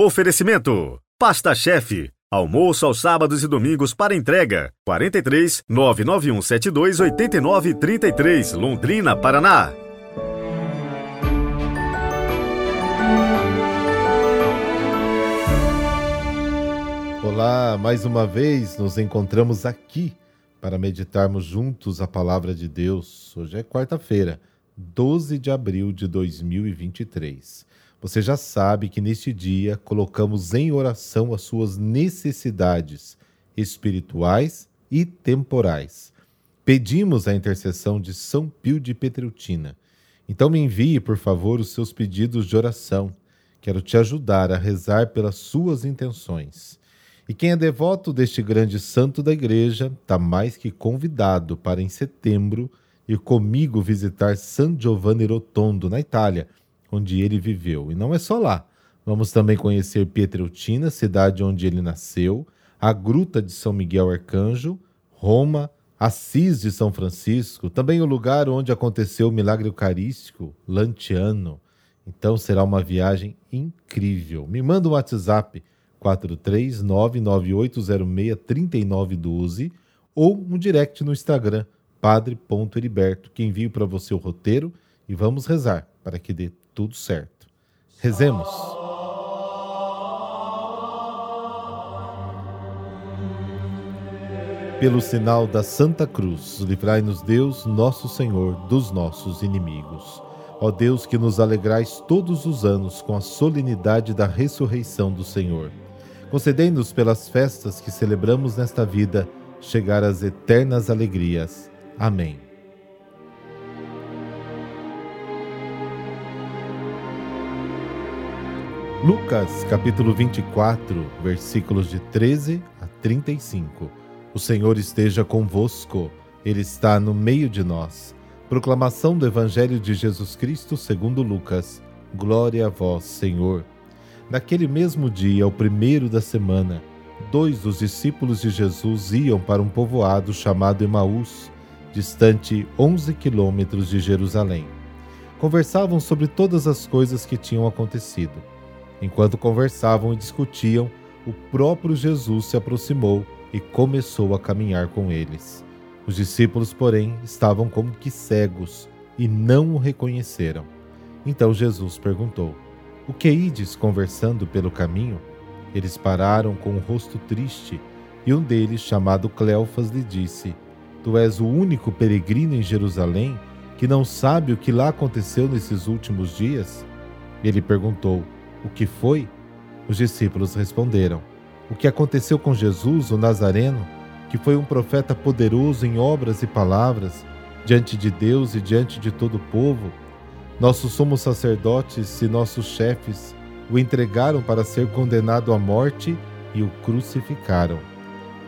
Oferecimento: Pasta Chefe. Almoço aos sábados e domingos para entrega. 43 99172 8933, Londrina, Paraná. Olá, mais uma vez nos encontramos aqui para meditarmos juntos a palavra de Deus. Hoje é quarta-feira, 12 de abril de 2023. Você já sabe que neste dia colocamos em oração as suas necessidades espirituais e temporais. Pedimos a intercessão de São Pio de Petreutina. Então me envie, por favor, os seus pedidos de oração. Quero te ajudar a rezar pelas suas intenções. E quem é devoto deste grande santo da igreja está mais que convidado para, em setembro, ir comigo visitar San Giovanni Rotondo, na Itália, onde ele viveu. E não é só lá. Vamos também conhecer Pietreutina, cidade onde ele nasceu, a Gruta de São Miguel Arcanjo, Roma, Assis de São Francisco, também o lugar onde aconteceu o milagre eucarístico, Lantiano. Então será uma viagem incrível. Me manda um WhatsApp 43998063912 ou um direct no Instagram padre.heriberto, que envio para você o roteiro e vamos rezar para que dê tudo certo. Rezemos. Pelo sinal da Santa Cruz, livrai-nos Deus, nosso Senhor, dos nossos inimigos. Ó Deus, que nos alegrais todos os anos com a solenidade da ressurreição do Senhor. Concedei-nos pelas festas que celebramos nesta vida, chegar às eternas alegrias. Amém. Lucas capítulo 24, versículos de 13 a 35. O Senhor esteja convosco, Ele está no meio de nós. Proclamação do Evangelho de Jesus Cristo segundo Lucas. Glória a vós, Senhor. Naquele mesmo dia, o primeiro da semana, dois dos discípulos de Jesus iam para um povoado chamado Emaús, distante 11 quilômetros de Jerusalém. Conversavam sobre todas as coisas que tinham acontecido. Enquanto conversavam e discutiam, o próprio Jesus se aproximou e começou a caminhar com eles. Os discípulos, porém, estavam como que cegos e não o reconheceram. Então Jesus perguntou: O que ides conversando pelo caminho? Eles pararam com o rosto triste, e um deles, chamado Cleofas, lhe disse: Tu és o único peregrino em Jerusalém que não sabe o que lá aconteceu nesses últimos dias? Ele perguntou: o que foi? Os discípulos responderam: O que aconteceu com Jesus, o Nazareno, que foi um profeta poderoso em obras e palavras, diante de Deus e diante de todo o povo. Nossos sumos sacerdotes e nossos chefes o entregaram para ser condenado à morte e o crucificaram.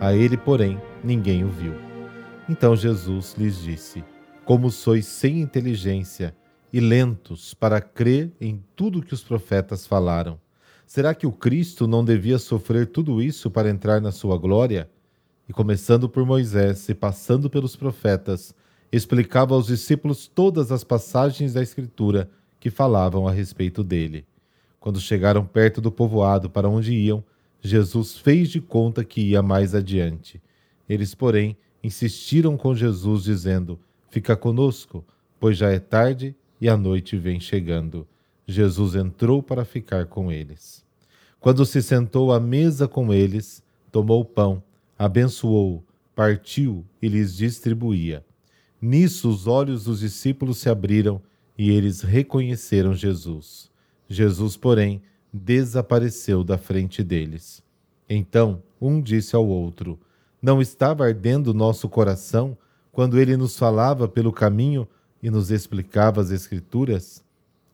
A ele, porém, ninguém o viu. Então Jesus lhes disse: Como sois sem inteligência e lentos para crer em tudo que os profetas falaram. Será que o Cristo não devia sofrer tudo isso para entrar na sua glória? E começando por Moisés e passando pelos profetas, explicava aos discípulos todas as passagens da Escritura que falavam a respeito dele. Quando chegaram perto do povoado para onde iam, Jesus fez de conta que ia mais adiante. Eles, porém, insistiram com Jesus, dizendo: Fica conosco, pois já é tarde e a noite vem chegando. Jesus entrou para ficar com eles. Quando se sentou à mesa com eles, tomou o pão, abençoou, partiu e lhes distribuía. Nisso os olhos dos discípulos se abriram e eles reconheceram Jesus. Jesus, porém, desapareceu da frente deles. Então um disse ao outro: Não estava ardendo nosso coração quando ele nos falava pelo caminho e nos explicava as Escrituras,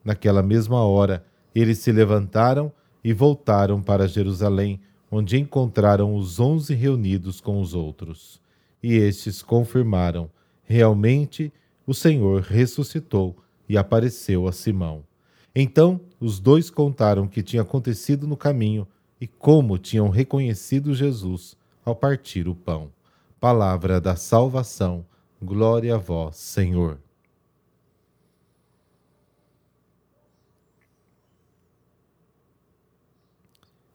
naquela mesma hora eles se levantaram e voltaram para Jerusalém, onde encontraram os onze reunidos com os outros. E estes confirmaram: realmente o Senhor ressuscitou e apareceu a Simão. Então os dois contaram o que tinha acontecido no caminho e como tinham reconhecido Jesus ao partir o pão. Palavra da salvação, glória a vós, Senhor.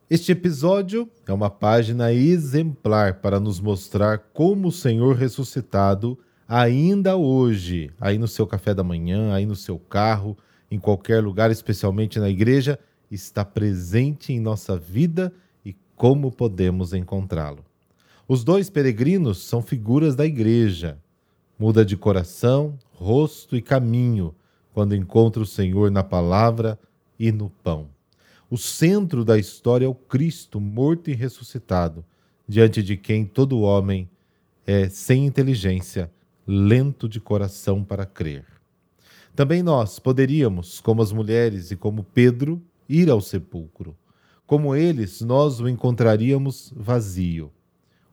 Este episódio é uma página exemplar para nos mostrar como o Senhor ressuscitado, ainda hoje, aí no seu café da manhã, aí no seu carro, em qualquer lugar, especialmente na igreja, está presente em nossa vida e como podemos encontrá-lo. Os dois peregrinos são figuras da igreja. Muda de coração, rosto e caminho quando encontra o Senhor na palavra e no pão. O centro da história é o Cristo morto e ressuscitado, diante de quem todo homem é sem inteligência, lento de coração para crer. Também nós poderíamos, como as mulheres e como Pedro, ir ao sepulcro. Como eles, nós o encontraríamos vazio.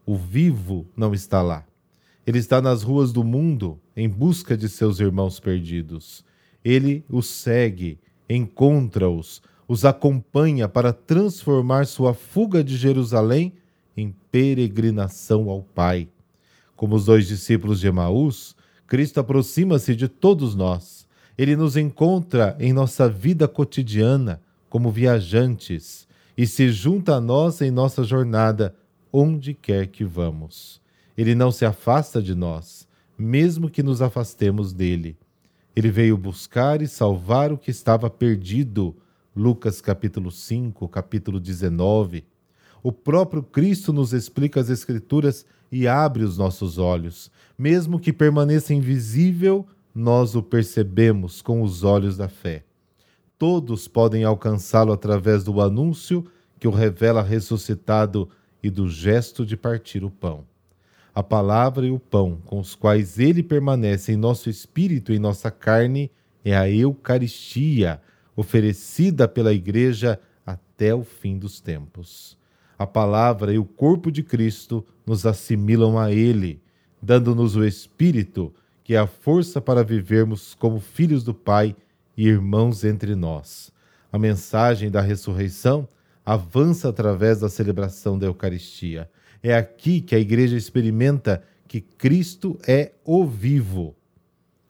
O vivo não está lá. Ele está nas ruas do mundo em busca de seus irmãos perdidos. Ele os segue, encontra-os, os acompanha para transformar sua fuga de Jerusalém em peregrinação ao Pai. Como os dois discípulos de Emaús, Cristo aproxima-se de todos nós. Ele nos encontra em nossa vida cotidiana como viajantes e se junta a nós em nossa jornada, onde quer que vamos. Ele não se afasta de nós, mesmo que nos afastemos dele. Ele veio buscar e salvar o que estava perdido Lucas capítulo 5, capítulo 19. O próprio Cristo nos explica as Escrituras e abre os nossos olhos. Mesmo que permaneça invisível, nós o percebemos com os olhos da fé. Todos podem alcançá-lo através do anúncio que o revela ressuscitado e do gesto de partir o pão. A palavra e o pão com os quais ele permanece em nosso espírito e em nossa carne é a Eucaristia, oferecida pela Igreja até o fim dos tempos. A palavra e o corpo de Cristo nos assimilam a Ele, dando-nos o Espírito, que é a força para vivermos como filhos do Pai e irmãos entre nós. A mensagem da ressurreição avança através da celebração da Eucaristia. É aqui que a Igreja experimenta que Cristo é o vivo.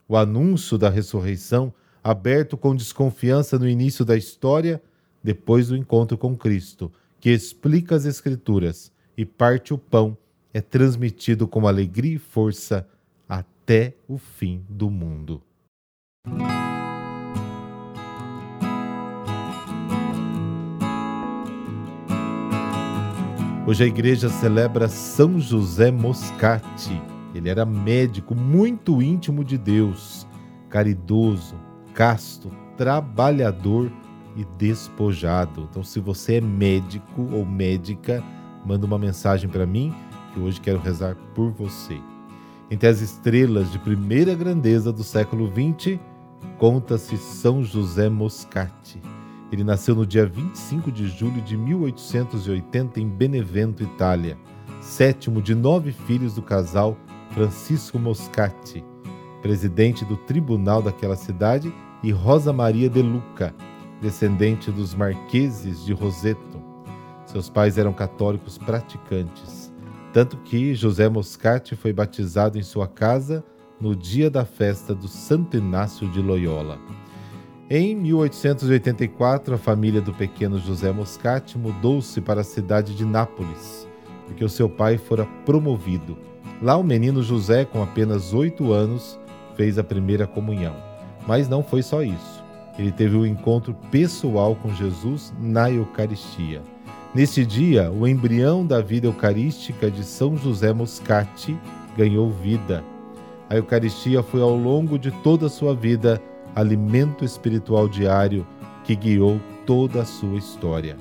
O anúncio da ressurreição aberto com desconfiança no início da história, depois do encontro com Cristo, que explica as Escrituras e parte o pão, é transmitido com alegria e força até o fim do mundo. Hoje a igreja celebra São José Moscati. Ele era médico muito íntimo de Deus, caridoso, casto, trabalhador e despojado. Então, se você é médico ou médica, manda uma mensagem para mim que hoje quero rezar por você. Entre as estrelas de primeira grandeza do século XX, conta-se São José Moscati. Ele nasceu no dia 25 de julho de 1880 em Benevento, Itália, sétimo de nove filhos do casal Francisco Moscati, presidente do tribunal daquela cidade e Rosa Maria de Luca, descendente dos marqueses de Roseto. Seus pais eram católicos praticantes, tanto que José Moscati foi batizado em sua casa no dia da festa do Santo Inácio de Loyola. Em 1884, a família do pequeno José Moscati mudou-se para a cidade de Nápoles, porque o seu pai fora promovido. Lá, o menino José, com apenas oito anos, fez a primeira comunhão. Mas não foi só isso. Ele teve um encontro pessoal com Jesus na Eucaristia. Nesse dia, o embrião da vida eucarística de São José Moscati ganhou vida. A Eucaristia foi ao longo de toda a sua vida alimento espiritual diário que guiou toda a sua história.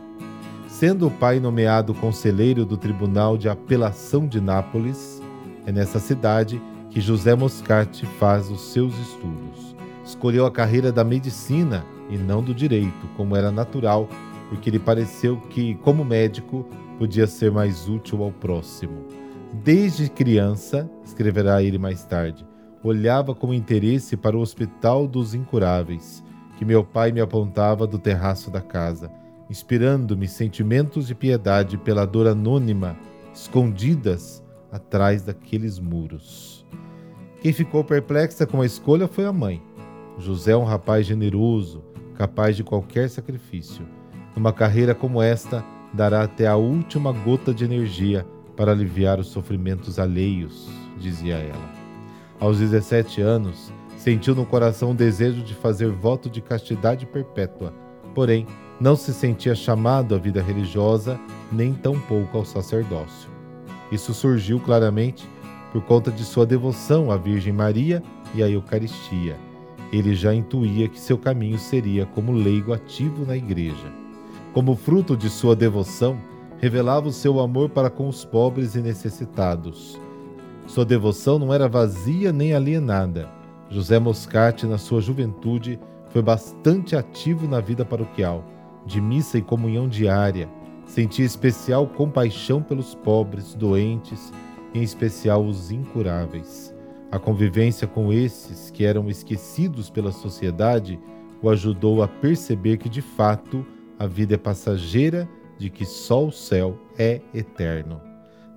Sendo o pai nomeado conselheiro do Tribunal de Apelação de Nápoles, é nessa cidade que José Moscati faz os seus estudos escolheu a carreira da medicina e não do direito, como era natural porque lhe pareceu que, como médico, podia ser mais útil ao próximo. Desde criança, escreverá ele mais tarde, olhava com interesse para o Hospital dos Incuráveis, que meu pai me apontava do terraço da casa, inspirando-me sentimentos de piedade pela dor anônima, escondidas atrás daqueles muros. Quem ficou perplexa com a escolha foi a mãe. José é um rapaz generoso, capaz de qualquer sacrifício. Numa carreira como esta, dará até a última gota de energia para aliviar os sofrimentos alheios, dizia ela. Aos 17 anos, sentiu no coração o desejo de fazer voto de castidade perpétua, porém, não se sentia chamado à vida religiosa, nem tampouco ao sacerdócio. Isso surgiu claramente por conta de sua devoção à Virgem Maria e à Eucaristia. Ele já intuía que seu caminho seria como leigo ativo na igreja. Como fruto de sua devoção, revelava o seu amor para com os pobres e necessitados. Sua devoção não era vazia nem alienada. José Moscati, na sua juventude, foi bastante ativo na vida paroquial, de missa e comunhão diária. Sentia especial compaixão pelos pobres, doentes, em especial os incuráveis. A convivência com esses, que eram esquecidos pela sociedade, o ajudou a perceber que, de fato, a vida é passageira, de que só o céu é eterno.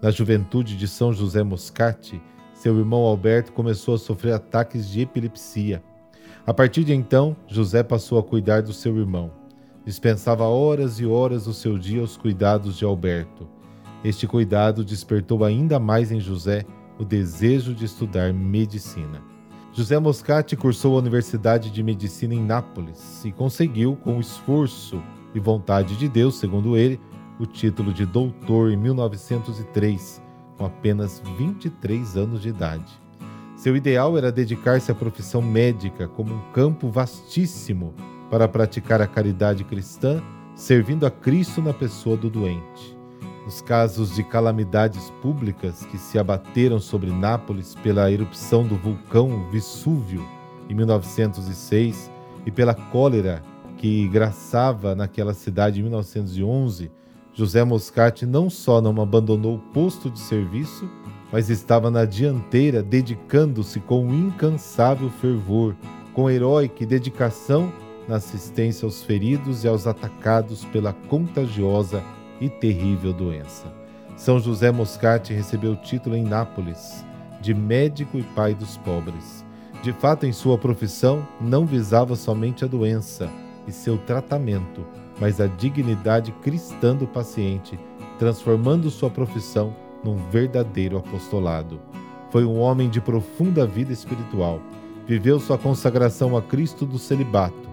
Na juventude de São José Moscati, seu irmão Alberto começou a sofrer ataques de epilepsia. A partir de então, José passou a cuidar do seu irmão. Dispensava horas e horas do seu dia aos cuidados de Alberto. Este cuidado despertou ainda mais em José o desejo de estudar medicina. José Moscati cursou a Universidade de Medicina em Nápoles e conseguiu, com esforço e vontade de Deus, segundo ele, o título de doutor em 1903, com apenas 23 anos de idade. Seu ideal era dedicar-se à profissão médica como um campo vastíssimo para praticar a caridade cristã, servindo a Cristo na pessoa do doente. Nos casos de calamidades públicas que se abateram sobre Nápoles pela erupção do vulcão Vesúvio em 1906 e pela cólera que graçava naquela cidade em 1911, José Moscati não só não abandonou o posto de serviço, mas estava na dianteira dedicando-se com incansável fervor, com heróica dedicação na assistência aos feridos e aos atacados pela contagiosa e terrível doença. São José Moscati recebeu o título em Nápoles de médico e pai dos pobres. De fato, em sua profissão, não visava somente a doença, e seu tratamento, mas a dignidade cristã do paciente, transformando sua profissão num verdadeiro apostolado. Foi um homem de profunda vida espiritual. Viveu sua consagração a Cristo do celibato,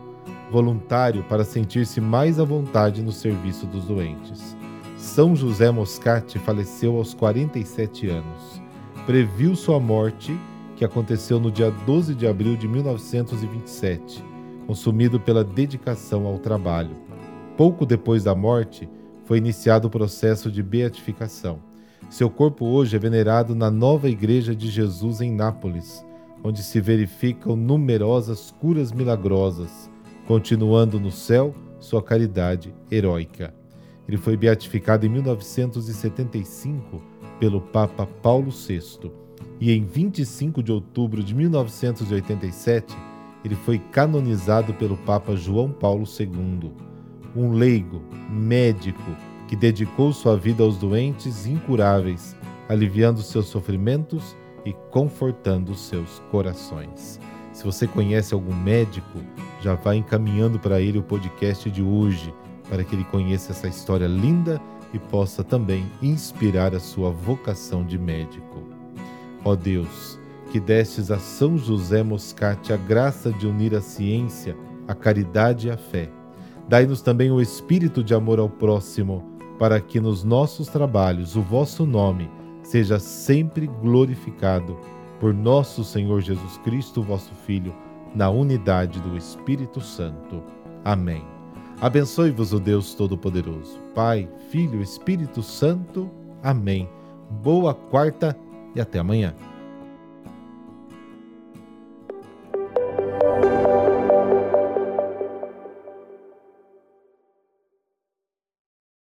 voluntário para sentir-se mais à vontade no serviço dos doentes. São José Moscati faleceu aos 47 anos. Previu sua morte, que aconteceu no dia 12 de abril de 1927 consumido pela dedicação ao trabalho. Pouco depois da morte, foi iniciado o processo de beatificação. Seu corpo hoje é venerado na nova Igreja de Jesus em Nápoles, onde se verificam numerosas curas milagrosas, continuando no céu sua caridade heróica. Ele foi beatificado em 1975 pelo Papa Paulo VI e em 25 de outubro de 1987 ele foi canonizado pelo Papa João Paulo II, um leigo, médico, que dedicou sua vida aos doentes incuráveis, aliviando seus sofrimentos e confortando seus corações. Se você conhece algum médico, já vá encaminhando para ele o podcast de hoje, para que ele conheça essa história linda e possa também inspirar a sua vocação de médico. Ó Deus, que destes a São José Moscati a graça de unir a ciência, a caridade e a fé. Dai-nos também o espírito de amor ao próximo, para que nos nossos trabalhos o vosso nome seja sempre glorificado por nosso Senhor Jesus Cristo, vosso Filho, na unidade do Espírito Santo. Amém. Abençoe-vos o Deus Todo-Poderoso, Pai, Filho, Espírito Santo. Amém. Boa quarta e até amanhã.